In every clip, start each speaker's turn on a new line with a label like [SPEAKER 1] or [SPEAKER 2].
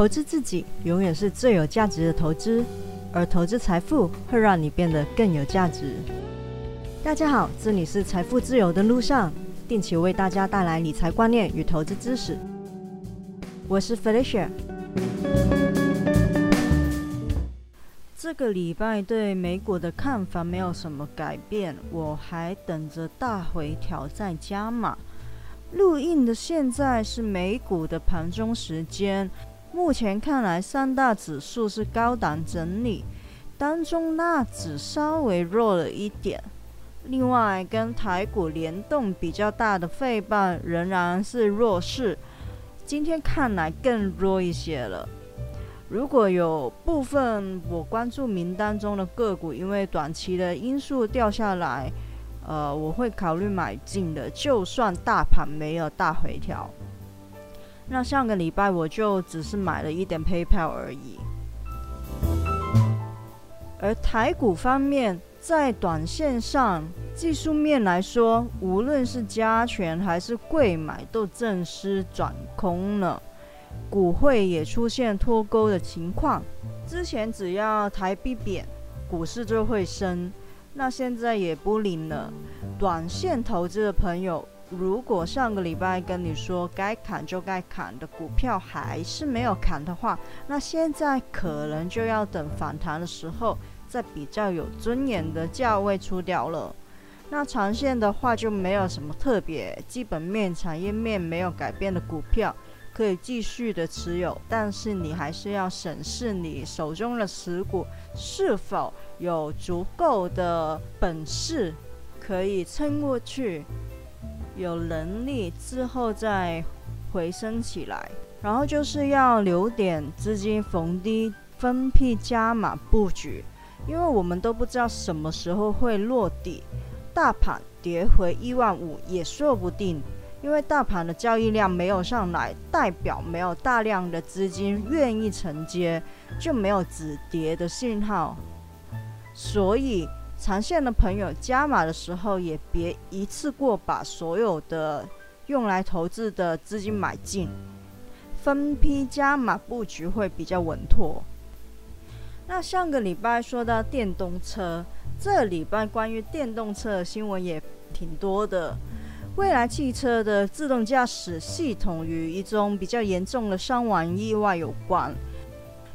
[SPEAKER 1] 投资自己永远是最有价值的投资，而投资财富会让你变得更有价值。大家好，这里是财富自由的路上，定期为大家带来理财观念与投资知识。我是 Felicia。这个礼拜对美股的看法没有什么改变，我还等着大回调再加码。录音的现在是美股的盘中时间。目前看来，三大指数是高档整理，当中纳指稍微弱了一点。另外，跟台股联动比较大的费半仍然是弱势，今天看来更弱一些了。如果有部分我关注名单中的个股因为短期的因素掉下来，呃，我会考虑买进的，就算大盘没有大回调。那上个礼拜我就只是买了一点 PayPal 而已。而台股方面，在短线上技术面来说，无论是加权还是贵买，都正式转空了，股汇也出现脱钩的情况。之前只要台币贬，股市就会升，那现在也不灵了。短线投资的朋友。如果上个礼拜跟你说该砍就该砍的股票还是没有砍的话，那现在可能就要等反弹的时候，在比较有尊严的价位出掉了。那长线的话就没有什么特别，基本面、产业面没有改变的股票可以继续的持有，但是你还是要审视你手中的持股是否有足够的本事可以撑过去。有能力之后再回升起来，然后就是要留点资金逢低分批加码布局，因为我们都不知道什么时候会落地，大盘跌回一万五也说不定，因为大盘的交易量没有上来，代表没有大量的资金愿意承接，就没有止跌的信号，所以。长线的朋友加码的时候，也别一次过把所有的用来投资的资金买进，分批加码布局会比较稳妥。那上个礼拜说到电动车，这礼拜关于电动车的新闻也挺多的。未来汽车的自动驾驶系统与一宗比较严重的伤亡意外有关。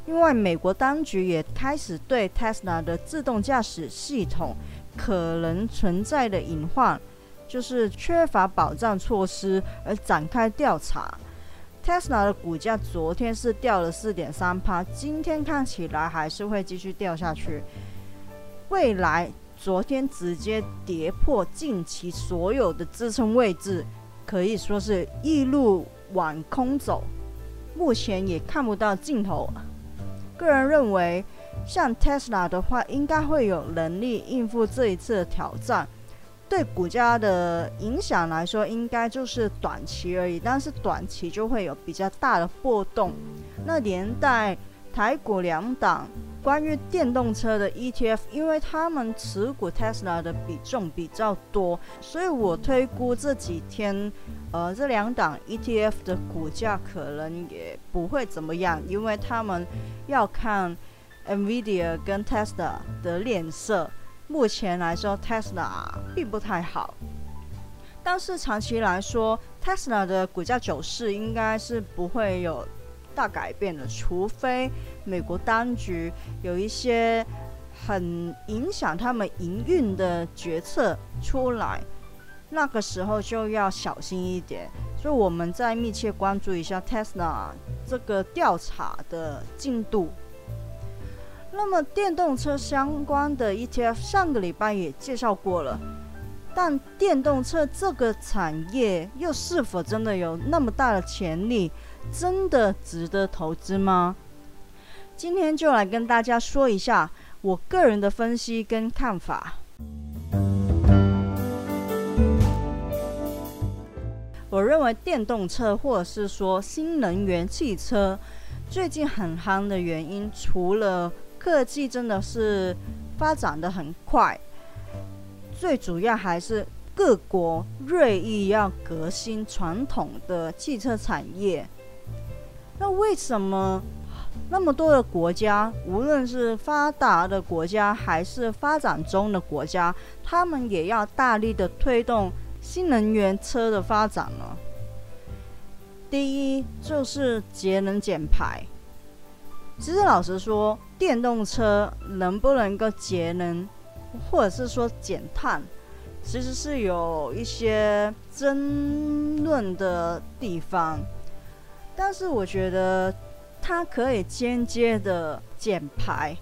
[SPEAKER 1] 另外，美国当局也开始对 Tesla 的自动驾驶系统可能存在的隐患，就是缺乏保障措施而展开调查。Tesla 的股价昨天是掉了四点三趴，今天看起来还是会继续掉下去。未来昨天直接跌破近期所有的支撑位置，可以说是一路往空走，目前也看不到尽头。个人认为，像 Tesla 的话，应该会有能力应付这一次的挑战。对股价的影响来说，应该就是短期而已，但是短期就会有比较大的波动。那连带台股两档关于电动车的 ETF，因为他们持股 Tesla 的比重比较多，所以我推估这几天。呃，这两档 ETF 的股价可能也不会怎么样，因为他们要看 Nvidia 跟 Tesla 的脸色。目前来说，Tesla 并不太好，但是长期来说，Tesla 的股价走势应该是不会有大改变的，除非美国当局有一些很影响他们营运的决策出来。那个时候就要小心一点，所以我们再密切关注一下 Tesla 这个调查的进度。那么电动车相关的 ETF 上个礼拜也介绍过了，但电动车这个产业又是否真的有那么大的潜力，真的值得投资吗？今天就来跟大家说一下我个人的分析跟看法。我认为电动车或者是说新能源汽车最近很夯的原因，除了科技真的是发展的很快，最主要还是各国锐意要革新传统的汽车产业。那为什么那么多的国家，无论是发达的国家还是发展中的国家，他们也要大力的推动新能源车的发展呢。第一就是节能减排。其实老实说，电动车能不能够节能，或者是说减碳，其实是有一些争论的地方。但是我觉得它可以间接的减排，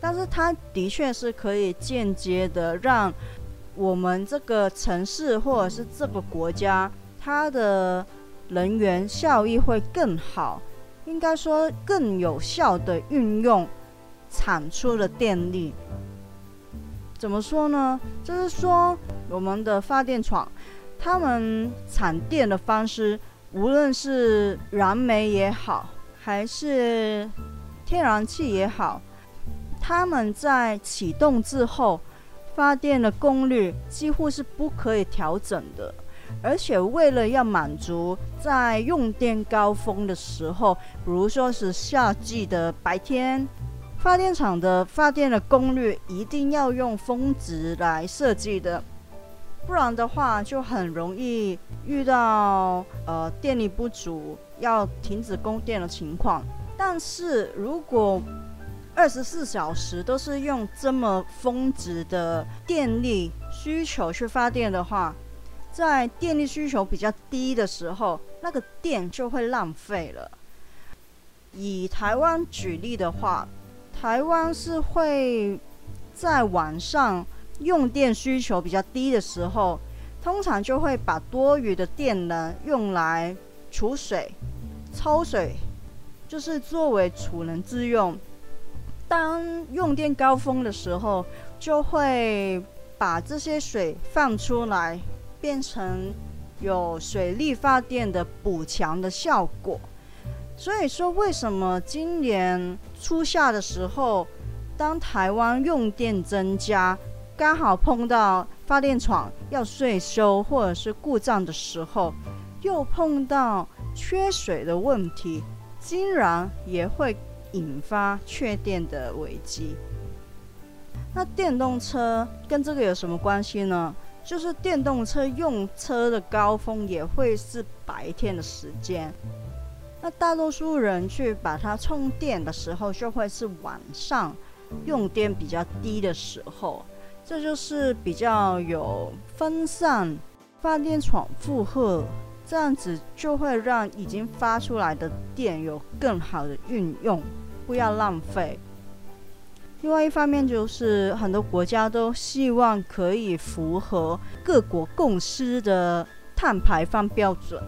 [SPEAKER 1] 但是它的确是可以间接的让我们这个城市或者是这个国家它的能源效益会更好。应该说更有效的运用产出的电力。怎么说呢？就是说我们的发电厂，他们产电的方式，无论是燃煤也好，还是天然气也好，他们在启动之后，发电的功率几乎是不可以调整的。而且为了要满足在用电高峰的时候，比如说是夏季的白天，发电厂的发电的功率一定要用峰值来设计的，不然的话就很容易遇到呃电力不足要停止供电的情况。但是如果二十四小时都是用这么峰值的电力需求去发电的话，在电力需求比较低的时候，那个电就会浪费了。以台湾举例的话，台湾是会在晚上用电需求比较低的时候，通常就会把多余的电能用来储水、抽水，就是作为储能之用。当用电高峰的时候，就会把这些水放出来。变成有水力发电的补强的效果，所以说为什么今年初夏的时候，当台湾用电增加，刚好碰到发电厂要税收或者是故障的时候，又碰到缺水的问题，竟然也会引发缺电的危机。那电动车跟这个有什么关系呢？就是电动车用车的高峰也会是白天的时间，那大多数人去把它充电的时候，就会是晚上用电比较低的时候，这就是比较有分散发电厂负荷，这样子就会让已经发出来的电有更好的运用，不要浪费。另外一方面，就是很多国家都希望可以符合各国共识的碳排放标准，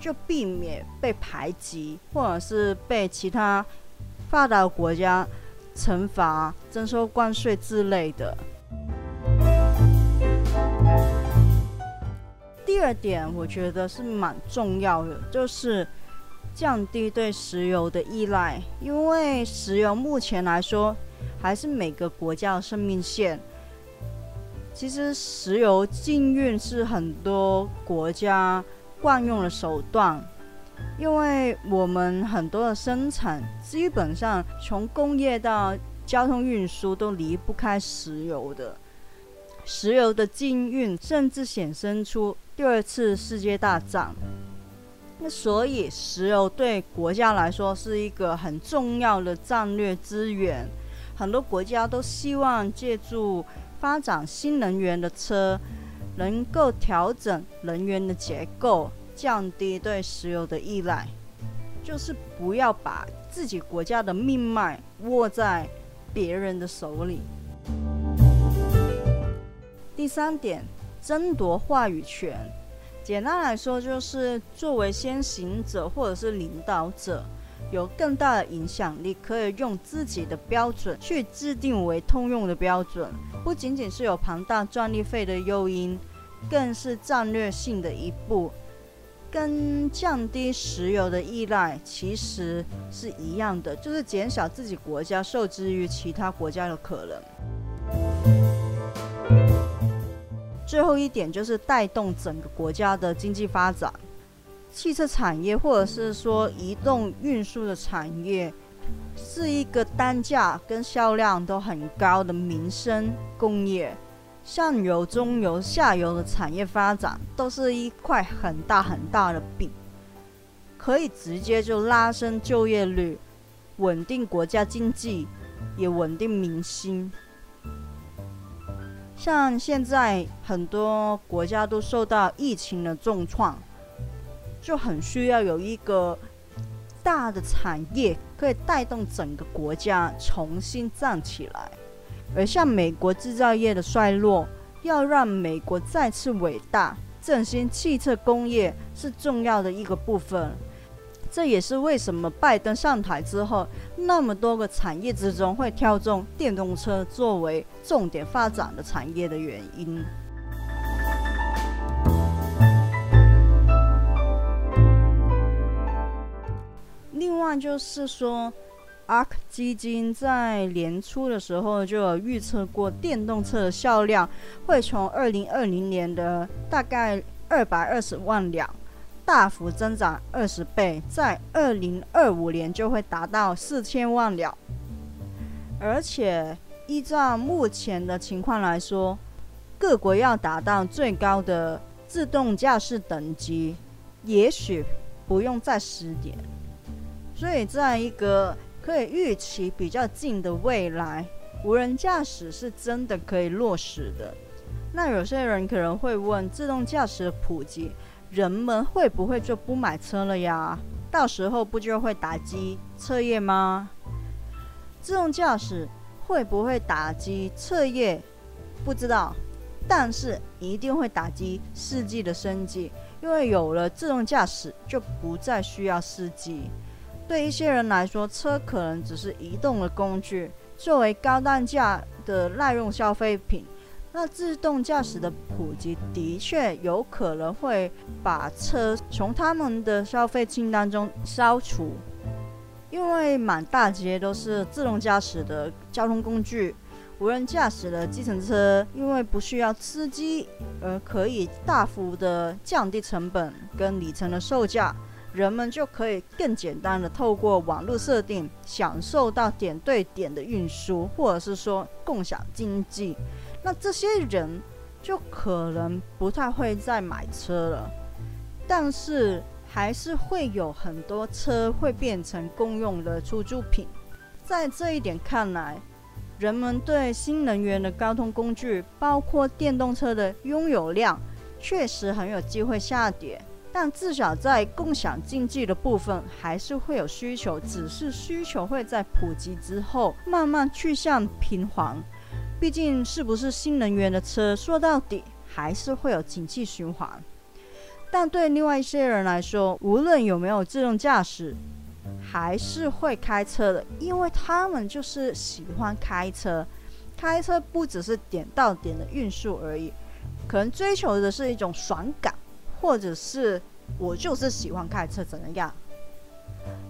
[SPEAKER 1] 就避免被排挤，或者是被其他发达国家惩罚、征收关税之类的。二点，我觉得是蛮重要的，就是降低对石油的依赖，因为石油目前来说。还是每个国家的生命线。其实，石油禁运是很多国家惯用的手段，因为我们很多的生产基本上从工业到交通运输都离不开石油的。石油的禁运甚至衍生出第二次世界大战。那所以，石油对国家来说是一个很重要的战略资源。很多国家都希望借助发展新能源的车，能够调整能源的结构，降低对石油的依赖，就是不要把自己国家的命脉握在别人的手里。第三点，争夺话语权。简单来说，就是作为先行者或者是领导者。有更大的影响力，可以用自己的标准去制定为通用的标准，不仅仅是有庞大专利费的诱因，更是战略性的一步，跟降低石油的依赖其实是一样的，就是减少自己国家受制于其他国家的可能。最后一点就是带动整个国家的经济发展。汽车产业，或者是说移动运输的产业，是一个单价跟销量都很高的民生工业。上游、中游、下游的产业发展都是一块很大很大的饼，可以直接就拉升就业率，稳定国家经济，也稳定民心。像现在很多国家都受到疫情的重创，就很需要有一个大的产业可以带动整个国家重新站起来。而像美国制造业的衰落，要让美国再次伟大，振兴汽车工业是重要的一个部分。这也是为什么拜登上台之后，那么多个产业之中会挑中电动车作为重点发展的产业的原因。另外就是说。ARK 基金在年初的时候就有预测过，电动车的销量会从二零二零年的大概二百二十万辆，大幅增长二十倍，在二零二五年就会达到四千万辆。而且依照目前的情况来说，各国要达到最高的自动驾驶等级，也许不用再十年。所以在一个可以预期比较近的未来，无人驾驶是真的可以落实的。那有些人可能会问，自动驾驶的普及，人们会不会就不买车了呀？到时候不就会打击车业吗？自动驾驶会不会打击车业？不知道，但是一定会打击司机的生计，因为有了自动驾驶，就不再需要司机。对一些人来说，车可能只是移动的工具，作为高单价的耐用消费品。那自动驾驶的普及的确有可能会把车从他们的消费清单中消除，因为满大街都是自动驾驶的交通工具，无人驾驶的计程车因为不需要司机，而可以大幅的降低成本跟里程的售价。人们就可以更简单的透过网络设定，享受到点对点的运输，或者是说共享经济。那这些人就可能不太会再买车了，但是还是会有很多车会变成公用的出租品。在这一点看来，人们对新能源的交通工具，包括电动车的拥有量，确实很有机会下跌。但至少在共享经济的部分，还是会有需求，只是需求会在普及之后慢慢趋向平缓。毕竟，是不是新能源的车，说到底还是会有景气循环。但对另外一些人来说，无论有没有自动驾驶，还是会开车的，因为他们就是喜欢开车。开车不只是点到点的运输而已，可能追求的是一种爽感。或者是我就是喜欢开车，怎么样？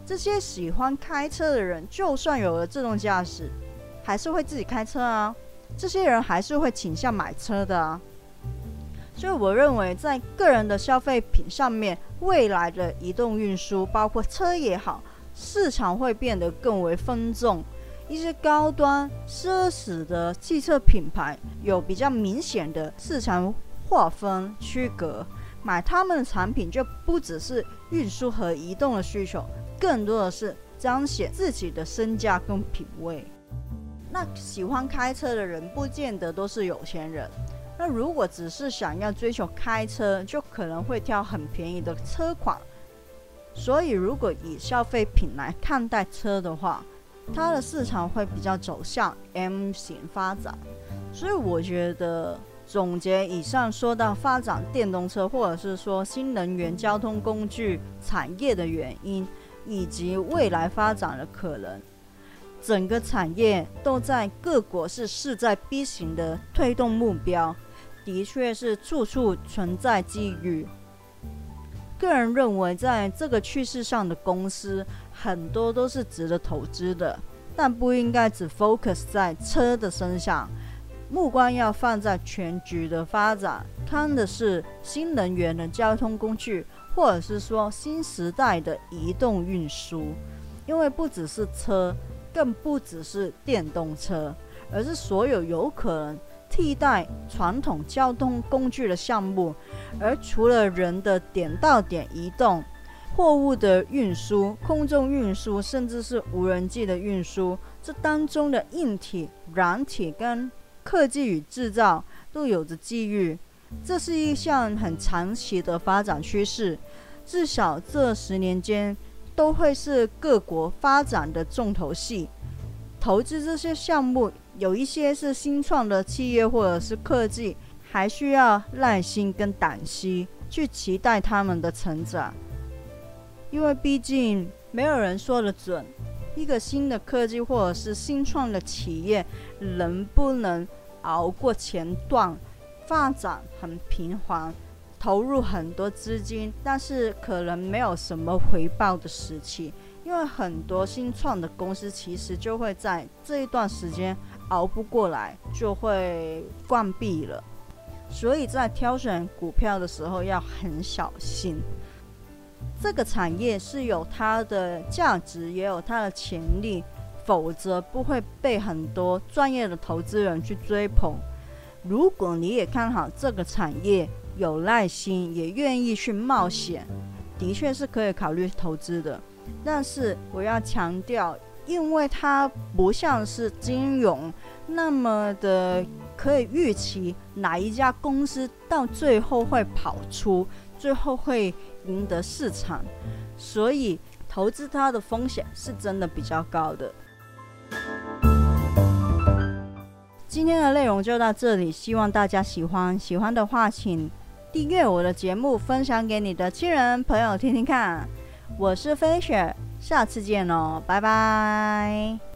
[SPEAKER 1] 这些喜欢开车的人，就算有了自动驾驶，还是会自己开车啊。这些人还是会倾向买车的啊。所以我认为，在个人的消费品上面，未来的移动运输，包括车也好，市场会变得更为分众。一些高端奢侈的汽车品牌，有比较明显的市场划分区隔。买他们的产品就不只是运输和移动的需求，更多的是彰显自己的身价跟品味。那喜欢开车的人不见得都是有钱人，那如果只是想要追求开车，就可能会挑很便宜的车款。所以，如果以消费品来看待车的话，它的市场会比较走向 M 型发展。所以，我觉得。总结以上说到发展电动车，或者是说新能源交通工具产业的原因，以及未来发展的可能，整个产业都在各国是势在必行的推动目标，的确是处处存在机遇。个人认为，在这个趋势上的公司很多都是值得投资的，但不应该只 focus 在车的身上。目光要放在全局的发展，看的是新能源的交通工具，或者是说新时代的移动运输。因为不只是车，更不只是电动车，而是所有有可能替代传统交通工具的项目。而除了人的点到点移动、货物的运输、空中运输，甚至是无人机的运输，这当中的硬体、软体跟科技与制造都有着机遇。这是一项很长期的发展趋势，至少这十年间都会是各国发展的重头戏。投资这些项目，有一些是新创的企业或者是科技，还需要耐心跟胆息去期待他们的成长，因为毕竟没有人说得准，一个新的科技或者是新创的企业能不能熬过前段。发展很平缓，投入很多资金，但是可能没有什么回报的时期，因为很多新创的公司其实就会在这一段时间熬不过来，就会关闭了。所以在挑选股票的时候要很小心。这个产业是有它的价值，也有它的潜力，否则不会被很多专业的投资人去追捧。如果你也看好这个产业，有耐心，也愿意去冒险，的确是可以考虑投资的。但是我要强调，因为它不像是金融那么的可以预期哪一家公司到最后会跑出，最后会赢得市场，所以投资它的风险是真的比较高的。今天的内容就到这里，希望大家喜欢。喜欢的话，请订阅我的节目，分享给你的亲人朋友听听看。我是飞雪，下次见哦，拜拜。